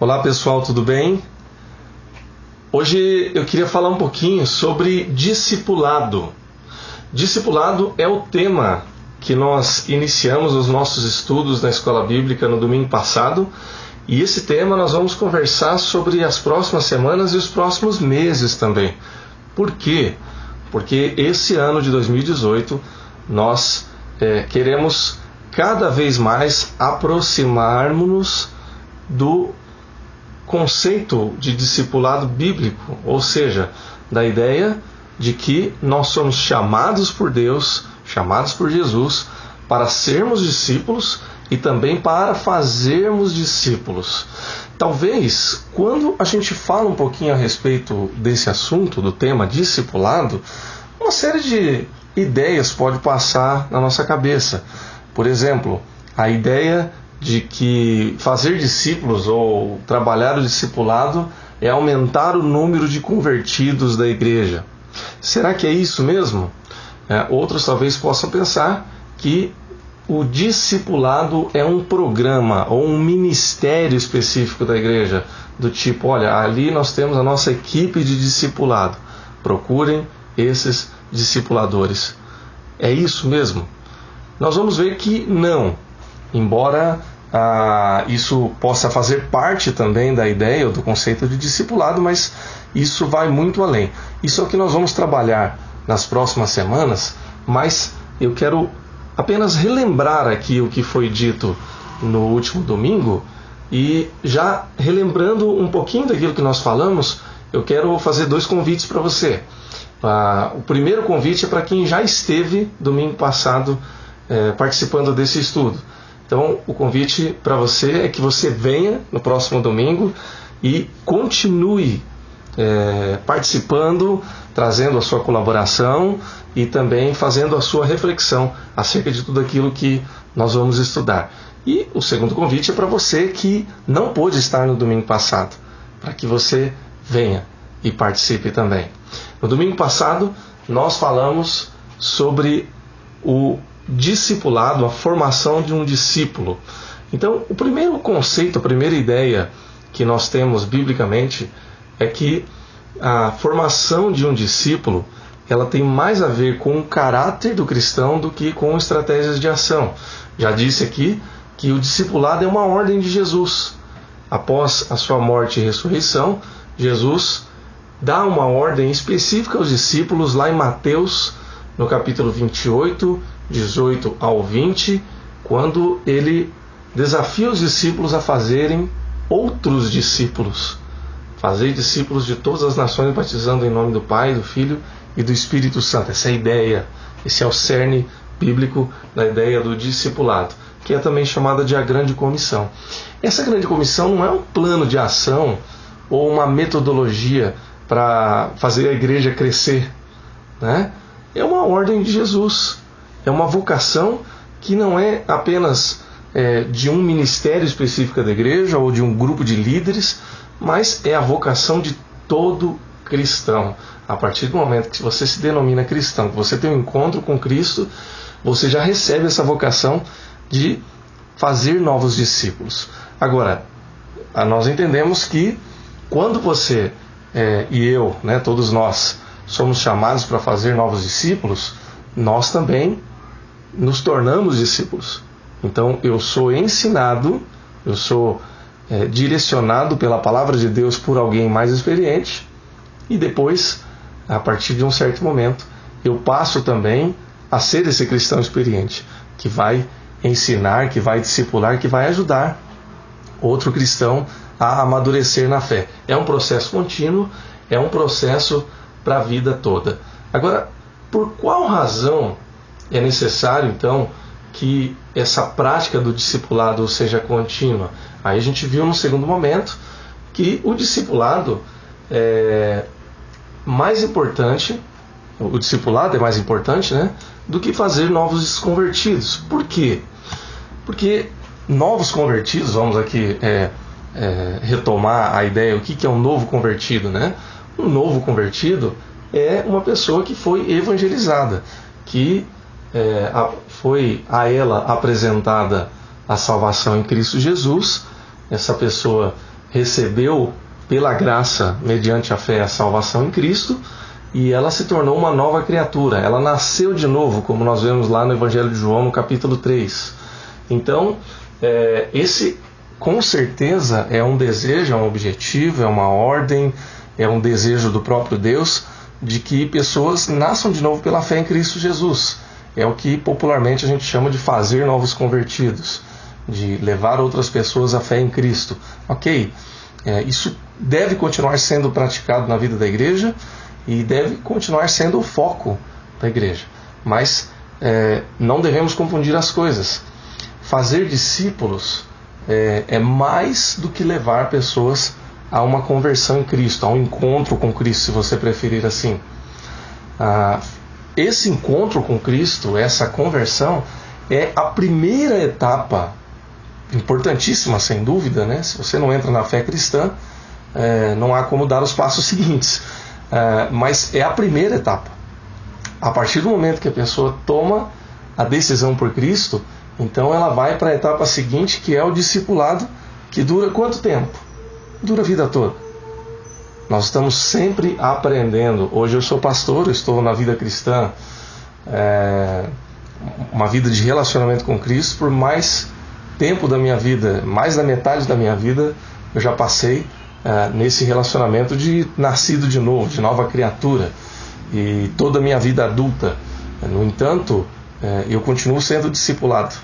Olá pessoal, tudo bem? Hoje eu queria falar um pouquinho sobre discipulado. Discipulado é o tema que nós iniciamos os nossos estudos na escola bíblica no domingo passado, e esse tema nós vamos conversar sobre as próximas semanas e os próximos meses também. Por quê? Porque esse ano de 2018 nós é, queremos cada vez mais aproximarmos-nos do conceito de discipulado bíblico, ou seja, da ideia de que nós somos chamados por Deus, chamados por Jesus, para sermos discípulos e também para fazermos discípulos. Talvez, quando a gente fala um pouquinho a respeito desse assunto, do tema discipulado, uma série de ideias pode passar na nossa cabeça. Por exemplo, a ideia de que fazer discípulos ou trabalhar o discipulado é aumentar o número de convertidos da igreja. Será que é isso mesmo? É, outros talvez possam pensar que o discipulado é um programa ou um ministério específico da igreja, do tipo, olha, ali nós temos a nossa equipe de discipulado. Procurem esses discipuladores. É isso mesmo? Nós vamos ver que não. Embora ah, isso possa fazer parte também da ideia ou do conceito de discipulado, mas isso vai muito além. Isso é o que nós vamos trabalhar nas próximas semanas, mas eu quero apenas relembrar aqui o que foi dito no último domingo e já relembrando um pouquinho daquilo que nós falamos, eu quero fazer dois convites para você. Ah, o primeiro convite é para quem já esteve domingo passado eh, participando desse estudo. Então, o convite para você é que você venha no próximo domingo e continue é, participando, trazendo a sua colaboração e também fazendo a sua reflexão acerca de tudo aquilo que nós vamos estudar. E o segundo convite é para você que não pôde estar no domingo passado, para que você venha e participe também. No domingo passado, nós falamos sobre o discipulado, a formação de um discípulo. Então, o primeiro conceito, a primeira ideia que nós temos biblicamente é que a formação de um discípulo ela tem mais a ver com o caráter do cristão do que com estratégias de ação. Já disse aqui que o discipulado é uma ordem de Jesus. Após a sua morte e ressurreição, Jesus dá uma ordem específica aos discípulos lá em Mateus, no capítulo 28, 18 ao 20, quando ele desafia os discípulos a fazerem outros discípulos. Fazer discípulos de todas as nações, batizando em nome do Pai, do Filho e do Espírito Santo. Essa é a ideia, esse é o cerne bíblico da ideia do discipulado, que é também chamada de a grande comissão. Essa grande comissão não é um plano de ação ou uma metodologia para fazer a igreja crescer, né? É uma ordem de Jesus é uma vocação que não é apenas é, de um ministério específico da igreja ou de um grupo de líderes, mas é a vocação de todo cristão. A partir do momento que você se denomina cristão, que você tem um encontro com Cristo, você já recebe essa vocação de fazer novos discípulos. Agora, nós entendemos que quando você é, e eu, né, todos nós, somos chamados para fazer novos discípulos, nós também nos tornamos discípulos. Então eu sou ensinado, eu sou é, direcionado pela palavra de Deus por alguém mais experiente e depois, a partir de um certo momento, eu passo também a ser esse cristão experiente que vai ensinar, que vai discipular, que vai ajudar outro cristão a amadurecer na fé. É um processo contínuo, é um processo para a vida toda. Agora, por qual razão é necessário, então, que essa prática do discipulado seja contínua. Aí a gente viu no segundo momento que o discipulado é mais importante, o discipulado é mais importante, né, do que fazer novos convertidos. Por quê? Porque novos convertidos, vamos aqui é, é, retomar a ideia, o que, que é um novo convertido, né? Um novo convertido é uma pessoa que foi evangelizada, que é, foi a ela apresentada a salvação em Cristo Jesus. Essa pessoa recebeu pela graça, mediante a fé, a salvação em Cristo, e ela se tornou uma nova criatura. Ela nasceu de novo, como nós vemos lá no Evangelho de João, no capítulo 3. Então, é, esse com certeza é um desejo, é um objetivo, é uma ordem, é um desejo do próprio Deus de que pessoas nasçam de novo pela fé em Cristo Jesus. É o que popularmente a gente chama de fazer novos convertidos, de levar outras pessoas à fé em Cristo. Ok, é, isso deve continuar sendo praticado na vida da igreja e deve continuar sendo o foco da igreja. Mas é, não devemos confundir as coisas. Fazer discípulos é, é, mais do que levar pessoas a uma conversão em Cristo, a um encontro com Cristo, se você preferir assim. Ah, esse encontro com Cristo, essa conversão, é a primeira etapa, importantíssima sem dúvida, né? Se você não entra na fé cristã, é, não há como dar os passos seguintes. É, mas é a primeira etapa. A partir do momento que a pessoa toma a decisão por Cristo, então ela vai para a etapa seguinte, que é o discipulado, que dura quanto tempo? Dura a vida toda. Nós estamos sempre aprendendo. Hoje eu sou pastor, estou na vida cristã, é, uma vida de relacionamento com Cristo por mais tempo da minha vida, mais da metade da minha vida, eu já passei é, nesse relacionamento de nascido de novo, de nova criatura, e toda a minha vida adulta. No entanto, é, eu continuo sendo discipulado,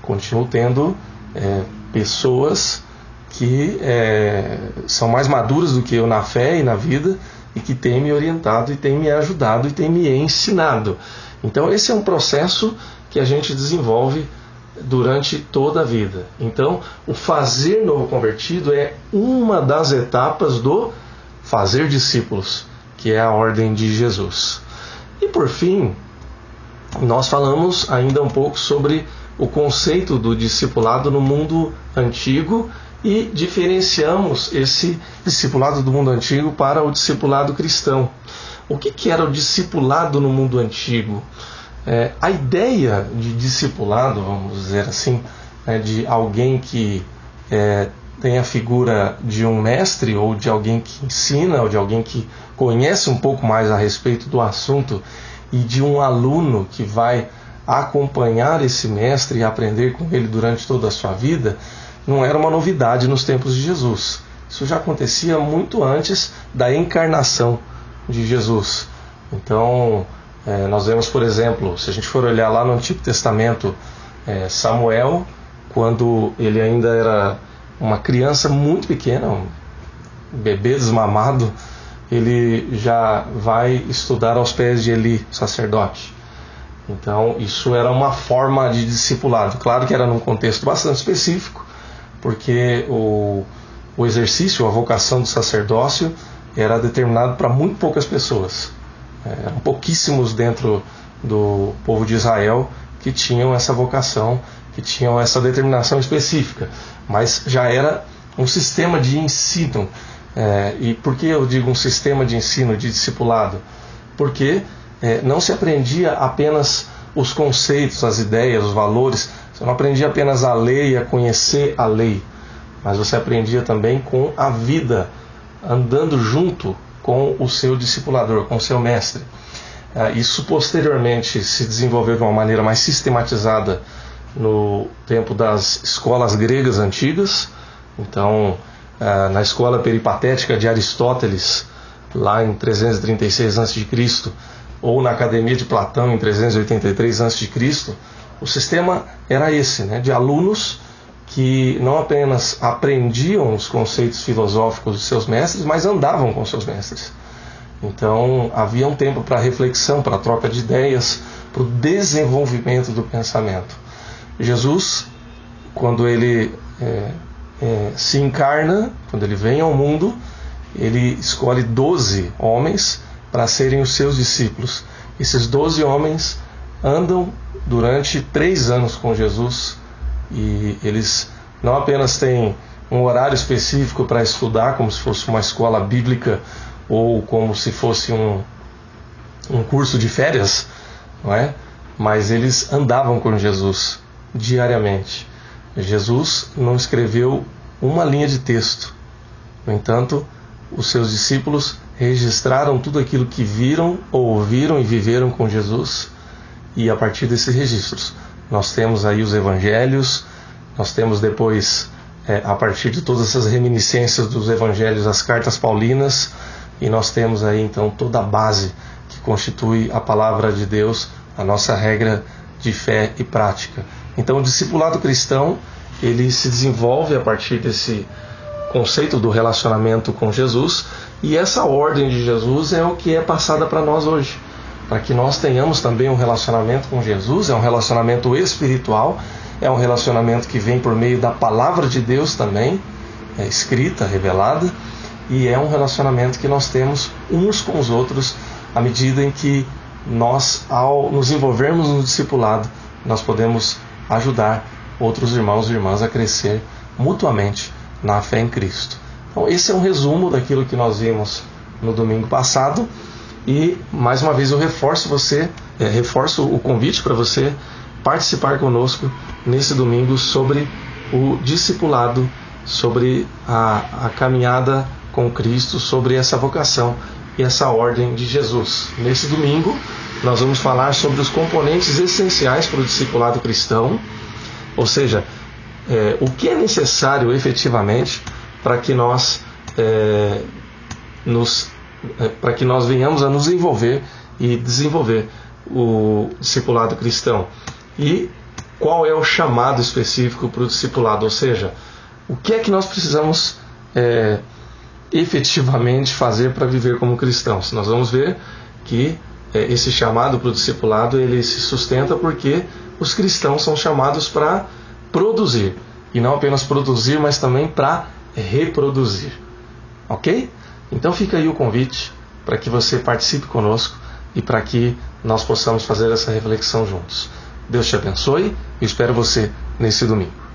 continuo tendo é, pessoas que é, são mais maduras do que eu na fé e na vida e que têm me orientado e têm me ajudado e têm me ensinado. Então, esse é um processo que a gente desenvolve durante toda a vida. Então, o fazer novo convertido é uma das etapas do fazer discípulos, que é a ordem de Jesus. E por fim, nós falamos ainda um pouco sobre o conceito do discipulado no mundo antigo e diferenciamos esse discipulado do mundo antigo para o discipulado cristão. O que, que era o discipulado no mundo antigo? É, a ideia de discipulado, vamos dizer assim, é de alguém que é, tem a figura de um mestre ou de alguém que ensina ou de alguém que conhece um pouco mais a respeito do assunto e de um aluno que vai acompanhar esse mestre e aprender com ele durante toda a sua vida, não era uma novidade nos tempos de Jesus. Isso já acontecia muito antes da encarnação de Jesus. Então, é, nós vemos, por exemplo, se a gente for olhar lá no Antigo Testamento, é, Samuel, quando ele ainda era uma criança muito pequena, um bebê desmamado, ele já vai estudar aos pés de Eli, sacerdote. Então, isso era uma forma de discipulado. Claro que era num contexto bastante específico, porque o, o exercício, a vocação do sacerdócio era determinado para muito poucas pessoas. É, eram pouquíssimos dentro do povo de Israel que tinham essa vocação, que tinham essa determinação específica, mas já era um sistema de ensino. É, e por que eu digo um sistema de ensino, de discipulado? Porque é, não se aprendia apenas os conceitos, as ideias, os valores, você não aprendia apenas a ler e a conhecer a lei, mas você aprendia também com a vida, andando junto com o seu discipulador, com o seu mestre. É, isso posteriormente se desenvolveu de uma maneira mais sistematizada no tempo das escolas gregas antigas. Então, é, na escola peripatética de Aristóteles, lá em 336 a.C., ou na Academia de Platão, em 383 a.C., o sistema era esse, né, de alunos que não apenas aprendiam os conceitos filosóficos de seus mestres, mas andavam com seus mestres. Então havia um tempo para reflexão, para troca de ideias, para o desenvolvimento do pensamento. Jesus, quando ele é, é, se encarna, quando ele vem ao mundo, ele escolhe doze homens para serem os seus discípulos. Esses doze homens andam durante três anos com Jesus e eles não apenas têm um horário específico para estudar, como se fosse uma escola bíblica ou como se fosse um, um curso de férias, não é? Mas eles andavam com Jesus diariamente. Jesus não escreveu uma linha de texto No entanto, os seus discípulos registraram tudo aquilo que viram, ouviram e viveram com Jesus, e a partir desses registros, nós temos aí os evangelhos, nós temos depois, é, a partir de todas essas reminiscências dos evangelhos, as cartas paulinas, e nós temos aí então toda a base que constitui a palavra de Deus, a nossa regra de fé e prática. Então, o discipulado cristão ele se desenvolve a partir desse conceito do relacionamento com Jesus e essa ordem de Jesus é o que é passada para nós hoje. Para que nós tenhamos também um relacionamento com Jesus, é um relacionamento espiritual, é um relacionamento que vem por meio da palavra de Deus também, é escrita, revelada, e é um relacionamento que nós temos uns com os outros à medida em que nós, ao nos envolvermos no discipulado, nós podemos ajudar outros irmãos e irmãs a crescer mutuamente na fé em Cristo. Então, esse é um resumo daquilo que nós vimos no domingo passado e mais uma vez eu reforço você, é, reforço o convite para você participar conosco nesse domingo sobre o discipulado, sobre a, a caminhada com Cristo, sobre essa vocação e essa ordem de Jesus. Nesse domingo, nós vamos falar sobre os componentes essenciais para o discipulado cristão, ou seja, é, o que é necessário efetivamente para que nós é, nos para que nós venhamos a nos envolver e desenvolver o discipulado cristão e qual é o chamado específico para o discipulado, ou seja, o que é que nós precisamos é, efetivamente fazer para viver como cristãos. Nós vamos ver que é, esse chamado para o discipulado ele se sustenta porque os cristãos são chamados para produzir e não apenas produzir, mas também para reproduzir. Ok? Então fica aí o convite para que você participe conosco e para que nós possamos fazer essa reflexão juntos. Deus te abençoe e espero você nesse domingo.